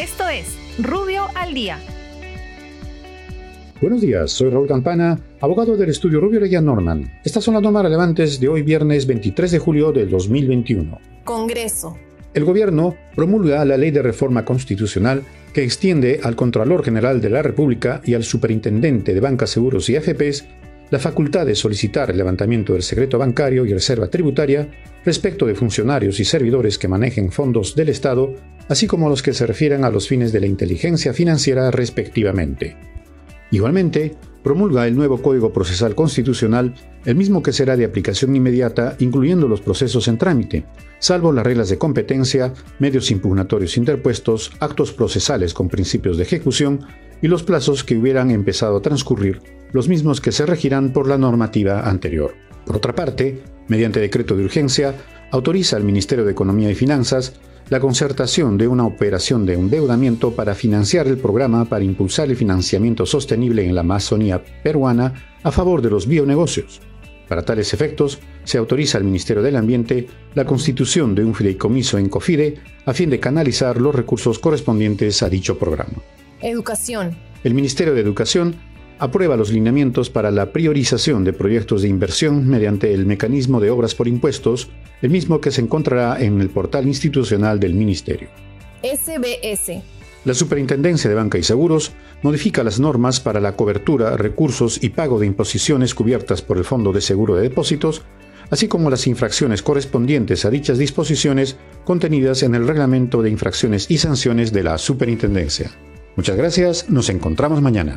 Esto es Rubio al Día. Buenos días, soy Raúl Campana, abogado del estudio Rubio Leguía Norman. Estas son las normas relevantes de hoy viernes 23 de julio del 2021. Congreso. El gobierno promulga la ley de reforma constitucional que extiende al Contralor General de la República y al Superintendente de Bancas, Seguros y AFPs la facultad de solicitar el levantamiento del secreto bancario y reserva tributaria respecto de funcionarios y servidores que manejen fondos del Estado, así como los que se refieran a los fines de la inteligencia financiera respectivamente. Igualmente, promulga el nuevo Código Procesal Constitucional, el mismo que será de aplicación inmediata, incluyendo los procesos en trámite, salvo las reglas de competencia, medios impugnatorios interpuestos, actos procesales con principios de ejecución y los plazos que hubieran empezado a transcurrir, los mismos que se regirán por la normativa anterior. Por otra parte, mediante decreto de urgencia, autoriza al Ministerio de Economía y Finanzas la concertación de una operación de endeudamiento para financiar el programa para impulsar el financiamiento sostenible en la Amazonía peruana a favor de los bionegocios. Para tales efectos, se autoriza al Ministerio del Ambiente la constitución de un fideicomiso en COFIDE a fin de canalizar los recursos correspondientes a dicho programa. Educación. El Ministerio de Educación aprueba los lineamientos para la priorización de proyectos de inversión mediante el mecanismo de obras por impuestos, el mismo que se encontrará en el portal institucional del Ministerio. SBS. La Superintendencia de Banca y Seguros modifica las normas para la cobertura, recursos y pago de imposiciones cubiertas por el Fondo de Seguro de Depósitos, así como las infracciones correspondientes a dichas disposiciones contenidas en el Reglamento de Infracciones y Sanciones de la Superintendencia. Muchas gracias, nos encontramos mañana.